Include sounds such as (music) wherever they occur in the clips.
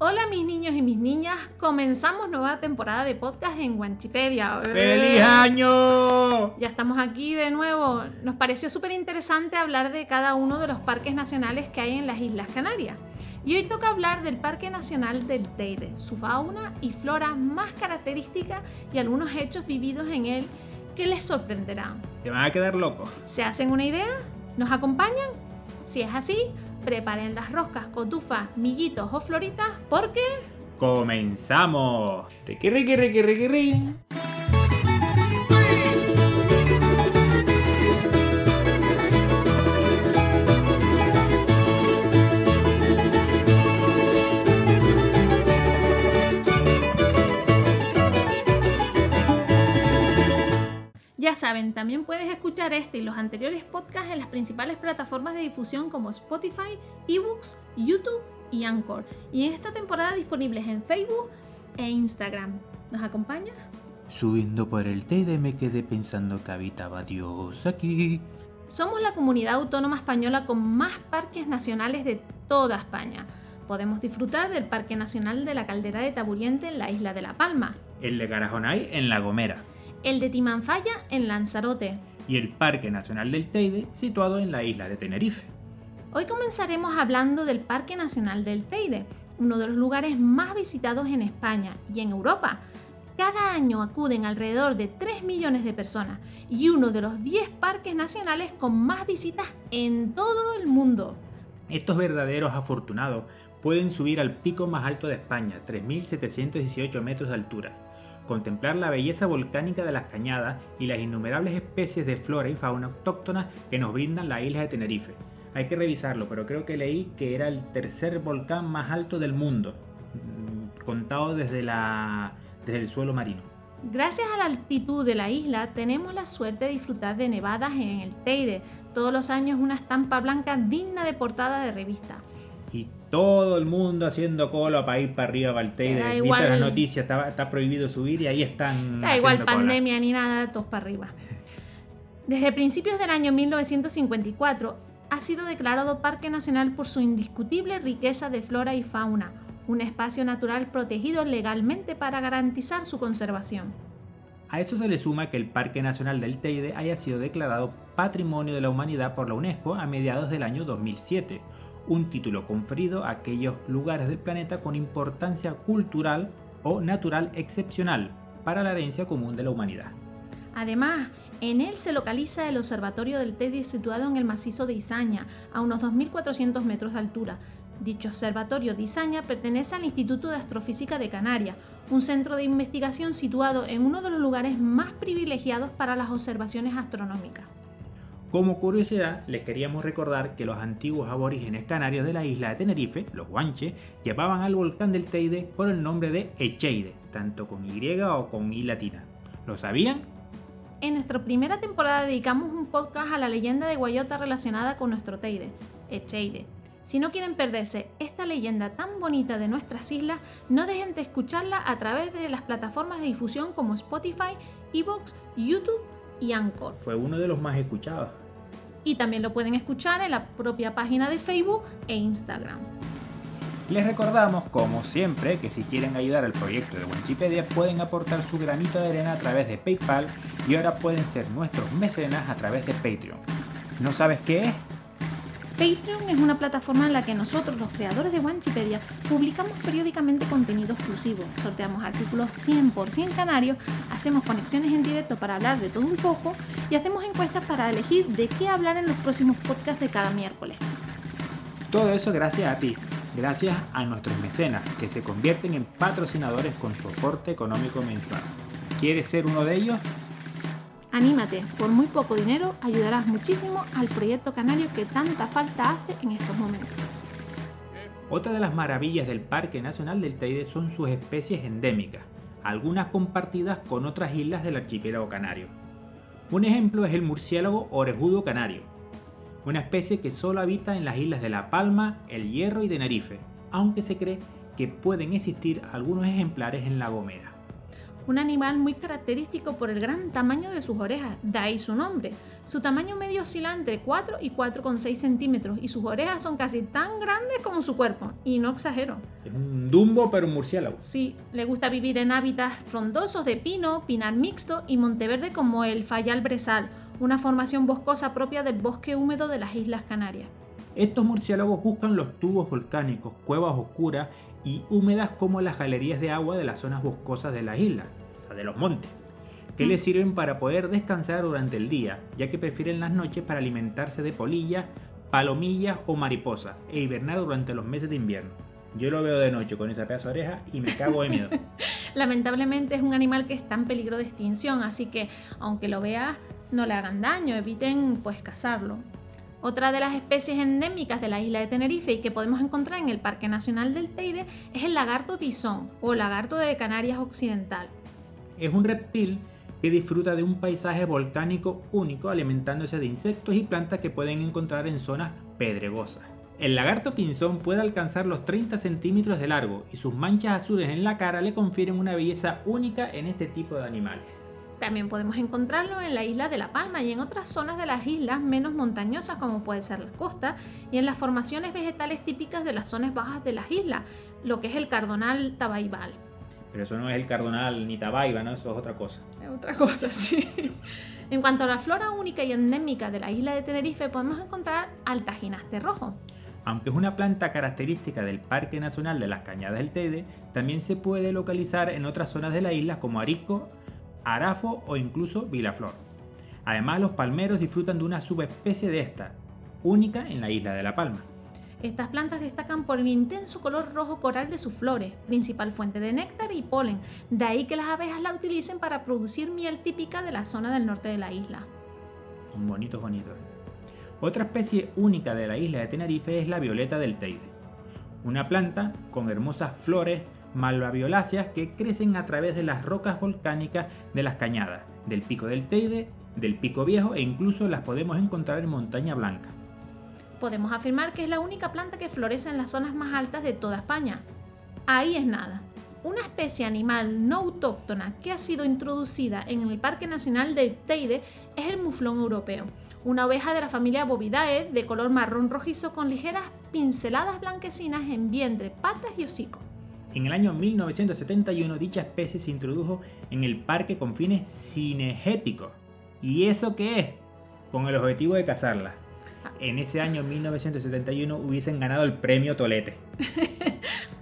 Hola mis niños y mis niñas, comenzamos nueva temporada de podcast en Wanchipedia. ¡Feliz año! Ya estamos aquí de nuevo. Nos pareció súper interesante hablar de cada uno de los parques nacionales que hay en las Islas Canarias. Y hoy toca hablar del Parque Nacional del Teide, su fauna y flora más característica y algunos hechos vividos en él que les sorprenderán. Te van a quedar locos. ¿Se hacen una idea? ¿Nos acompañan? Si es así, preparen las roscas, cotufas, miguitos o floritas porque... ¡Comenzamos! ¡Riqui, riqui, riqui, riqui, riqui! Ya saben, también puedes escuchar este y los anteriores podcasts en las principales plataformas de difusión como Spotify, eBooks, YouTube y Anchor. Y en esta temporada disponibles en Facebook e Instagram. ¿Nos acompaña? Subiendo por el Teide me quedé pensando que habitaba Dios aquí. Somos la comunidad autónoma española con más parques nacionales de toda España. Podemos disfrutar del Parque Nacional de la Caldera de Taburiente en la isla de La Palma, El de Garajonay en La Gomera. El de Timanfaya en Lanzarote. Y el Parque Nacional del Teide situado en la isla de Tenerife. Hoy comenzaremos hablando del Parque Nacional del Teide, uno de los lugares más visitados en España y en Europa. Cada año acuden alrededor de 3 millones de personas y uno de los 10 parques nacionales con más visitas en todo el mundo. Estos verdaderos afortunados pueden subir al pico más alto de España, 3.718 metros de altura, contemplar la belleza volcánica de las cañadas y las innumerables especies de flora y fauna autóctonas que nos brindan la isla de Tenerife. Hay que revisarlo, pero creo que leí que era el tercer volcán más alto del mundo, mm, contado desde, la, desde el suelo marino. Gracias a la altitud de la isla tenemos la suerte de disfrutar de nevadas en el Teide, todos los años una estampa blanca digna de portada de revista. Y todo el mundo haciendo cola para ir para arriba, para el Teide. Viste igual. las noticias, está, está prohibido subir y ahí están. Da igual cola. pandemia ni nada, todos para arriba. Desde principios del año 1954 ha sido declarado Parque Nacional por su indiscutible riqueza de flora y fauna, un espacio natural protegido legalmente para garantizar su conservación. A eso se le suma que el Parque Nacional del Teide haya sido declarado Patrimonio de la Humanidad por la UNESCO a mediados del año 2007, un título conferido a aquellos lugares del planeta con importancia cultural o natural excepcional para la herencia común de la humanidad. Además, en él se localiza el Observatorio del Teide situado en el macizo de Izaña, a unos 2.400 metros de altura. Dicho observatorio de Izaña pertenece al Instituto de Astrofísica de Canarias, un centro de investigación situado en uno de los lugares más privilegiados para las observaciones astronómicas. Como curiosidad, les queríamos recordar que los antiguos aborígenes canarios de la isla de Tenerife, los guanches, llamaban al volcán del Teide por el nombre de Echeide, tanto con Y o con I latina. ¿Lo sabían? En nuestra primera temporada dedicamos un podcast a la leyenda de Guayota relacionada con nuestro Teide, Echeide. Si no quieren perderse esta leyenda tan bonita de nuestras islas, no dejen de escucharla a través de las plataformas de difusión como Spotify, Evox, YouTube y Anchor. Fue uno de los más escuchados. Y también lo pueden escuchar en la propia página de Facebook e Instagram. Les recordamos, como siempre, que si quieren ayudar al proyecto de Wikipedia pueden aportar su granito de arena a través de PayPal y ahora pueden ser nuestros mecenas a través de Patreon. ¿No sabes qué es? Patreon es una plataforma en la que nosotros, los creadores de Wanchipedia, publicamos periódicamente contenido exclusivo, sorteamos artículos 100% canarios, hacemos conexiones en directo para hablar de todo un poco y hacemos encuestas para elegir de qué hablar en los próximos podcasts de cada miércoles. Todo eso gracias a ti, gracias a nuestros mecenas, que se convierten en patrocinadores con su aporte económico mensual. ¿Quieres ser uno de ellos? Anímate, por muy poco dinero ayudarás muchísimo al proyecto canario que tanta falta hace en estos momentos. Otra de las maravillas del Parque Nacional del Teide son sus especies endémicas, algunas compartidas con otras islas del archipiélago canario. Un ejemplo es el murciélago orejudo canario, una especie que solo habita en las islas de La Palma, El Hierro y Tenerife, aunque se cree que pueden existir algunos ejemplares en La Gomera. Un animal muy característico por el gran tamaño de sus orejas, de ahí su nombre. Su tamaño medio oscila entre 4 y 4,6 centímetros y sus orejas son casi tan grandes como su cuerpo. Y no exagero. Es un dumbo pero un murciélago. Sí, le gusta vivir en hábitats frondosos de pino, pinar mixto y monteverde como el Fayal Brezal, una formación boscosa propia del bosque húmedo de las Islas Canarias. Estos murciélagos buscan los tubos volcánicos, cuevas oscuras y húmedas como las galerías de agua de las zonas boscosas de las islas, o sea, de los montes que les sirven para poder descansar durante el día, ya que prefieren las noches para alimentarse de polillas, palomillas o mariposas e hibernar durante los meses de invierno. Yo lo veo de noche con esa pedazo de oreja y me cago de miedo. (laughs) Lamentablemente es un animal que está en peligro de extinción, así que aunque lo veas, no le hagan daño, eviten pues cazarlo. Otra de las especies endémicas de la isla de Tenerife y que podemos encontrar en el Parque Nacional del Teide es el lagarto tizón o lagarto de Canarias Occidental. Es un reptil que disfruta de un paisaje volcánico único alimentándose de insectos y plantas que pueden encontrar en zonas pedregosas. El lagarto pinzón puede alcanzar los 30 centímetros de largo y sus manchas azules en la cara le confieren una belleza única en este tipo de animales. También podemos encontrarlo en la isla de La Palma y en otras zonas de las islas menos montañosas como puede ser la costa y en las formaciones vegetales típicas de las zonas bajas de las islas, lo que es el cardonal tabaibal. Pero eso no es el cardonal ni tabaiba, ¿no? Eso es otra cosa. Es otra cosa, (laughs) sí. En cuanto a la flora única y endémica de la isla de Tenerife, podemos encontrar al tajinaste rojo. Aunque es una planta característica del Parque Nacional de las Cañadas del Teide, también se puede localizar en otras zonas de la isla como Arisco, Arafo o incluso Vilaflor. Además, los palmeros disfrutan de una subespecie de esta, única en la isla de La Palma. Estas plantas destacan por el intenso color rojo coral de sus flores, principal fuente de néctar y polen, de ahí que las abejas la utilicen para producir miel típica de la zona del norte de la isla. Bonitos, bonitos. Otra especie única de la isla de Tenerife es la violeta del Teide, una planta con hermosas flores malvavioláceas que crecen a través de las rocas volcánicas de las cañadas, del pico del Teide, del pico viejo e incluso las podemos encontrar en Montaña Blanca podemos afirmar que es la única planta que florece en las zonas más altas de toda España. Ahí es nada. Una especie animal no autóctona que ha sido introducida en el Parque Nacional del Teide es el muflón europeo, una oveja de la familia Bovidae de color marrón rojizo con ligeras pinceladas blanquecinas en vientre, patas y hocico. En el año 1971 dicha especie se introdujo en el parque con fines cinegéticos. ¿Y eso qué es? Con el objetivo de cazarla en ese año 1971 hubiesen ganado el premio Tolete. (laughs)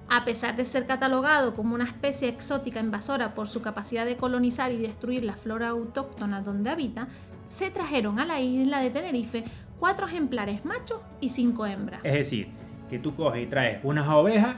A pesar de ser catalogado como una especie exótica invasora por su capacidad de colonizar y destruir la flora autóctona donde habita, se trajeron a la isla de Tenerife cuatro ejemplares machos y cinco hembras. Es decir, que tú coges y traes unas ovejas,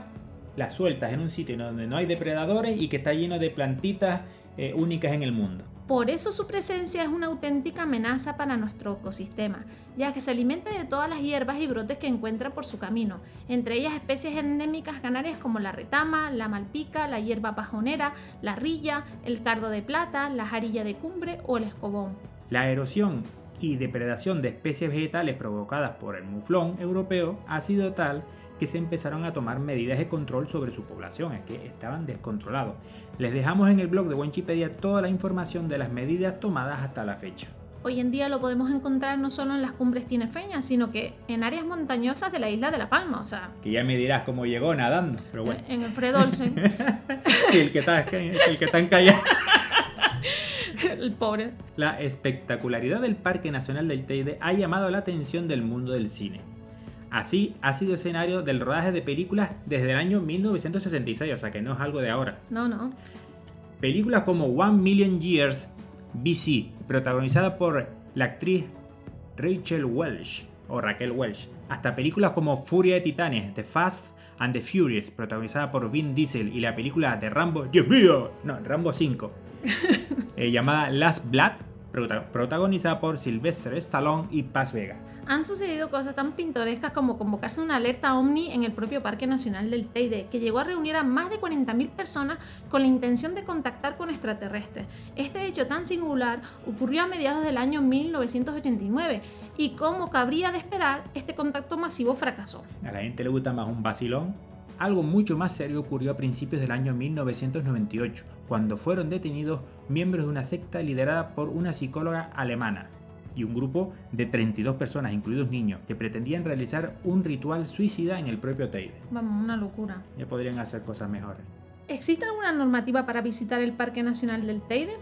las sueltas en un sitio donde no hay depredadores y que está lleno de plantitas eh, únicas en el mundo. Por eso su presencia es una auténtica amenaza para nuestro ecosistema, ya que se alimenta de todas las hierbas y brotes que encuentra por su camino, entre ellas especies endémicas canarias como la retama, la malpica, la hierba pajonera, la rilla, el cardo de plata, la jarilla de cumbre o el escobón. La erosión y depredación de especies vegetales provocadas por el muflón europeo ha sido tal que se empezaron a tomar medidas de control sobre su población, es que estaban descontrolados. Les dejamos en el blog de Wikipedia toda la información de las medidas tomadas hasta la fecha. Hoy en día lo podemos encontrar no solo en las cumbres tinefeñas, sino que en áreas montañosas de la isla de La Palma, o sea... Que ya me dirás cómo llegó nadando, pero bueno. En el Fredolsen. (laughs) sí, el que está, el que está encallado. (laughs) el pobre. La espectacularidad del Parque Nacional del Teide ha llamado la atención del mundo del cine. Así ha sido escenario del rodaje de películas desde el año 1966, o sea que no es algo de ahora. No, no. Películas como One Million Years BC, protagonizada por la actriz Rachel Welsh o Raquel Welsh, hasta películas como Furia de Titanes, The Fast and the Furious, protagonizada por Vin Diesel, y la película de Rambo, Dios mío, no, Rambo 5, (laughs) eh, llamada Last Blood, protagonizada por Sylvester Stallone y Paz Vega. Han sucedido cosas tan pintorescas como convocarse una alerta OVNI en el propio Parque Nacional del Teide, que llegó a reunir a más de 40.000 personas con la intención de contactar con extraterrestres. Este hecho tan singular ocurrió a mediados del año 1989 y como cabría de esperar, este contacto masivo fracasó. A la gente le gusta más un vacilón algo mucho más serio ocurrió a principios del año 1998, cuando fueron detenidos miembros de una secta liderada por una psicóloga alemana, y un grupo de 32 personas, incluidos niños, que pretendían realizar un ritual suicida en el propio Teide. Vamos, una locura. Ya podrían hacer cosas mejores. ¿Existe alguna normativa para visitar el Parque Nacional del Teide?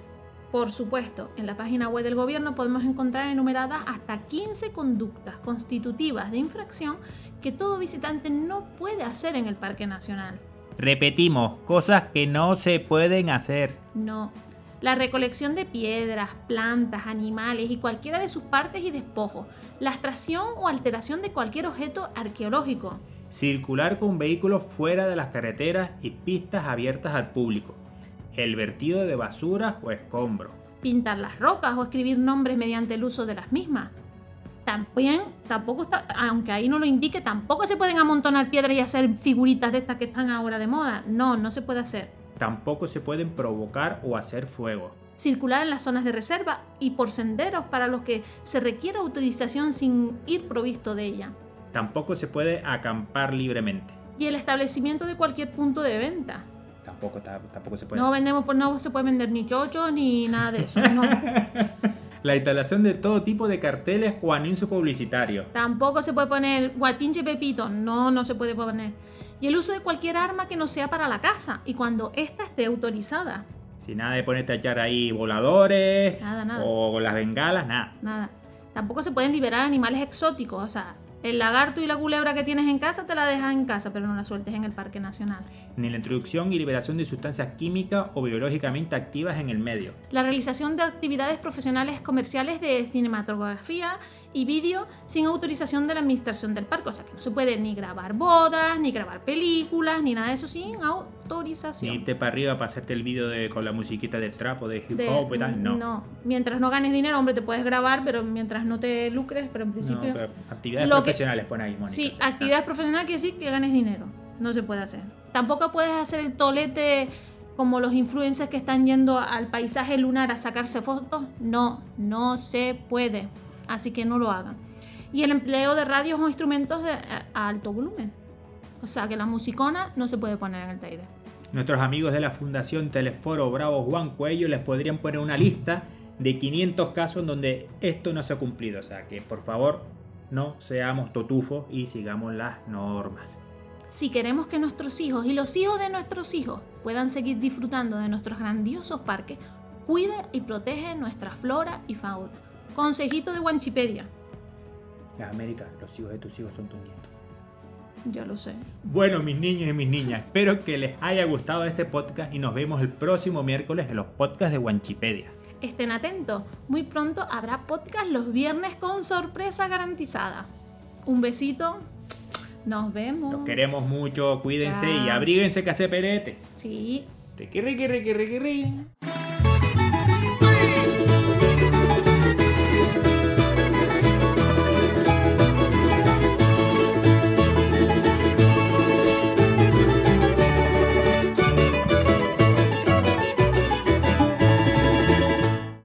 Por supuesto, en la página web del gobierno podemos encontrar enumeradas hasta 15 conductas constitutivas de infracción que todo visitante no puede hacer en el Parque Nacional. Repetimos, cosas que no se pueden hacer. No. La recolección de piedras, plantas, animales y cualquiera de sus partes y despojos. La extracción o alteración de cualquier objeto arqueológico. Circular con vehículos fuera de las carreteras y pistas abiertas al público. El vertido de basura o escombros. Pintar las rocas o escribir nombres mediante el uso de las mismas. También, tampoco está, aunque ahí no lo indique, tampoco se pueden amontonar piedras y hacer figuritas de estas que están ahora de moda. No, no se puede hacer. Tampoco se pueden provocar o hacer fuego. Circular en las zonas de reserva y por senderos para los que se requiera autorización sin ir provisto de ella. Tampoco se puede acampar libremente. Y el establecimiento de cualquier punto de venta. Tampoco, tampoco se puede. No vendemos, pues no se puede vender ni chocho ni nada de eso. No. (laughs) La instalación de todo tipo de carteles o anuncios publicitarios. Tampoco se puede poner guatinche pepito. No, no se puede poner. Y el uso de cualquier arma que no sea para la caza y cuando ésta esté autorizada. Sin nada de ponerte a echar ahí voladores Nada, nada. o las bengalas, nada. Nada. Tampoco se pueden liberar animales exóticos. O sea, el lagarto y la culebra que tienes en casa te la dejas en casa, pero no la sueltes en el Parque Nacional. Ni la introducción y liberación de sustancias químicas o biológicamente activas en el medio. La realización de actividades profesionales comerciales de cinematografía y vídeo sin autorización de la administración del parque. O sea que no se puede ni grabar bodas, ni grabar películas, ni nada de eso sin autorización. Ni irte para arriba para hacerte el vídeo de, con la musiquita de trap o de hip hop y tal, no. No, mientras no ganes dinero, hombre, te puedes grabar, pero mientras no te lucres, pero en principio... No, pero actividades Lo que- profesionales pone ahí, Mónica. Sí, actividades profesionales quiere decir que ganes dinero. No se puede hacer. Tampoco puedes hacer el tolete como los influencers que están yendo al paisaje lunar a sacarse fotos. No, no se puede. Así que no lo hagan. Y el empleo de radios o instrumentos de, a- a alto volumen. O sea que la musicona no se puede poner en el Teide. Nuestros amigos de la Fundación Teleforo Bravo Juan Cuello les podrían poner una lista de 500 casos en donde esto no se ha cumplido. O sea que por favor no seamos totufos y sigamos las normas. Si queremos que nuestros hijos y los hijos de nuestros hijos puedan seguir disfrutando de nuestros grandiosos parques, cuida y protege nuestra flora y fauna. Consejito de Wanchipedia. Las Américas, los hijos de tus hijos son tus nietos. Ya lo sé. Bueno, mis niños y mis niñas, espero que les haya gustado este podcast y nos vemos el próximo miércoles en los podcasts de Wanchipedia. Estén atentos, muy pronto habrá podcast los viernes con sorpresa garantizada. Un besito, nos vemos. Los queremos mucho, cuídense y abríguense que hace perete. Sí. Riqui, riqui, riqui, riqui, riqui.